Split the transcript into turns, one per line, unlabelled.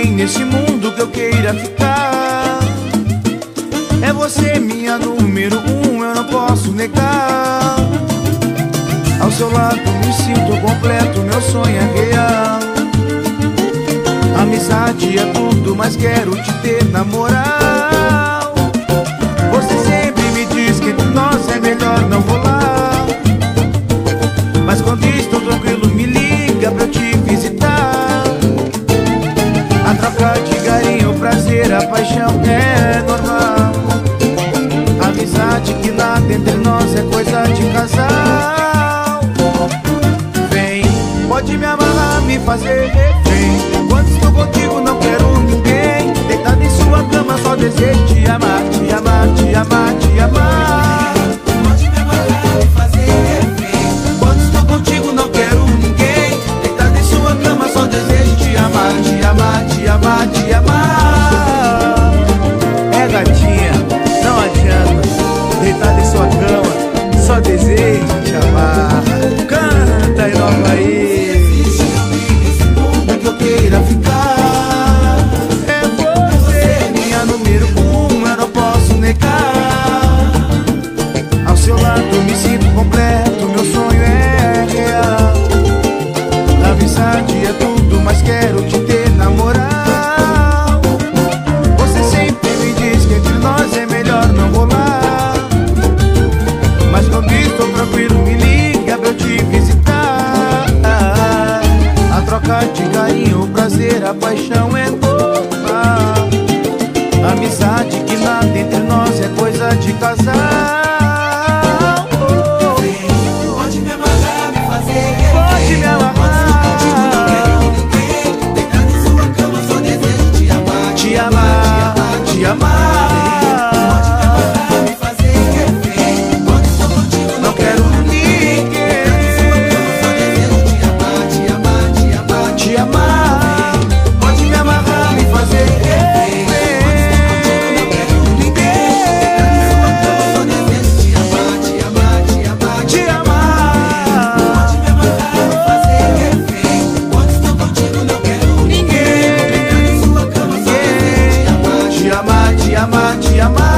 nesse mundo que eu queira ficar. É você minha número um, eu não posso negar. Ao seu lado me sinto completo, meu sonho é real. Amizade é tudo, mas quero te ter na a paixão é normal. Amizade que nada entre nós é coisa de casal. Vem, pode me amarrar, me fazer refém. Canta e nova aí.
Existe alguém nesse mundo que eu queira ficar.
É você, minha número um, eu não posso negar. Ao seu lado me sinto completo, a paixão é normal. Amizade que nada entre nós é coisa de casal. te amar.